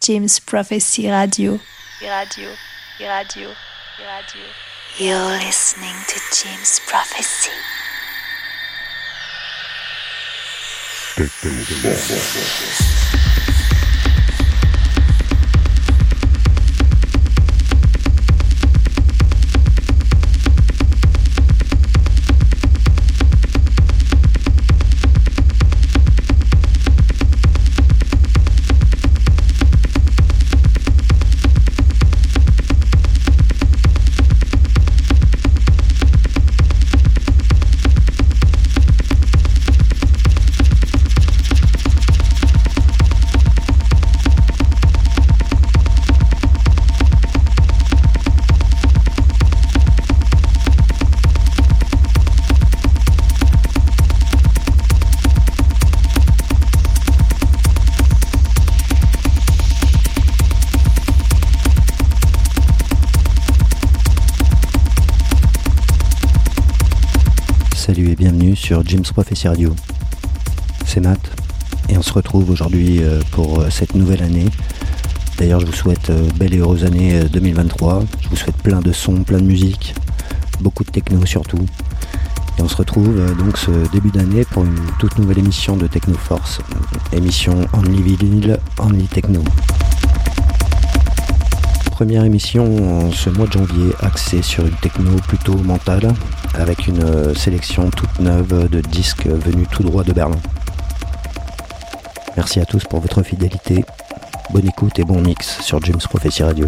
James Prophecy Radio. Radio, radio, radio. You're listening to James Prophecy. sur James Prophecy Radio. C'est Matt et on se retrouve aujourd'hui euh, pour euh, cette nouvelle année. D'ailleurs, je vous souhaite euh, belle et heureuse année 2023. Je vous souhaite plein de sons, plein de musique, beaucoup de techno surtout. Et on se retrouve donc ce début d'année pour une toute nouvelle émission de Techno Force, émission Only Vinyl, Only Techno. Première émission ce mois de janvier axée sur une techno plutôt mentale, avec une euh, sélection toute neuve de disques venus tout droit de Berlin. Merci à tous pour votre fidélité. Bonne écoute et bon mix sur James Prophecy Radio.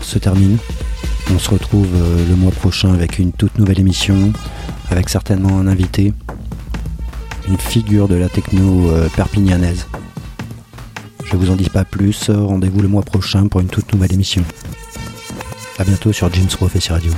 Se termine. On se retrouve euh, le mois prochain avec une toute nouvelle émission, avec certainement un invité, une figure de la techno euh, perpignanaise. Je vous en dis pas plus, rendez-vous le mois prochain pour une toute nouvelle émission. A bientôt sur James Prophecy Radio.